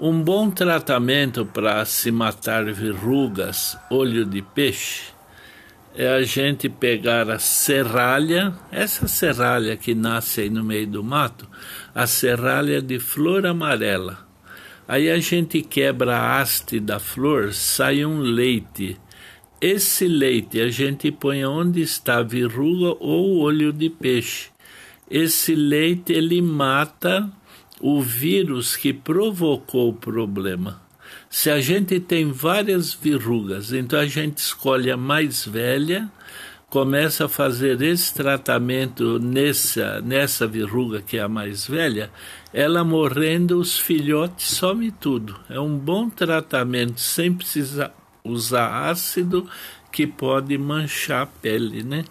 Um bom tratamento para se matar verrugas, olho de peixe, é a gente pegar a serralha, essa serralha que nasce aí no meio do mato, a serralha de flor amarela. Aí a gente quebra a haste da flor, sai um leite. Esse leite a gente põe onde está a verruga ou olho de peixe. Esse leite ele mata o vírus que provocou o problema. Se a gente tem várias verrugas, então a gente escolhe a mais velha, começa a fazer esse tratamento nessa, nessa verruga que é a mais velha, ela morrendo, os filhotes some tudo. É um bom tratamento sem precisar usar ácido que pode manchar a pele, né?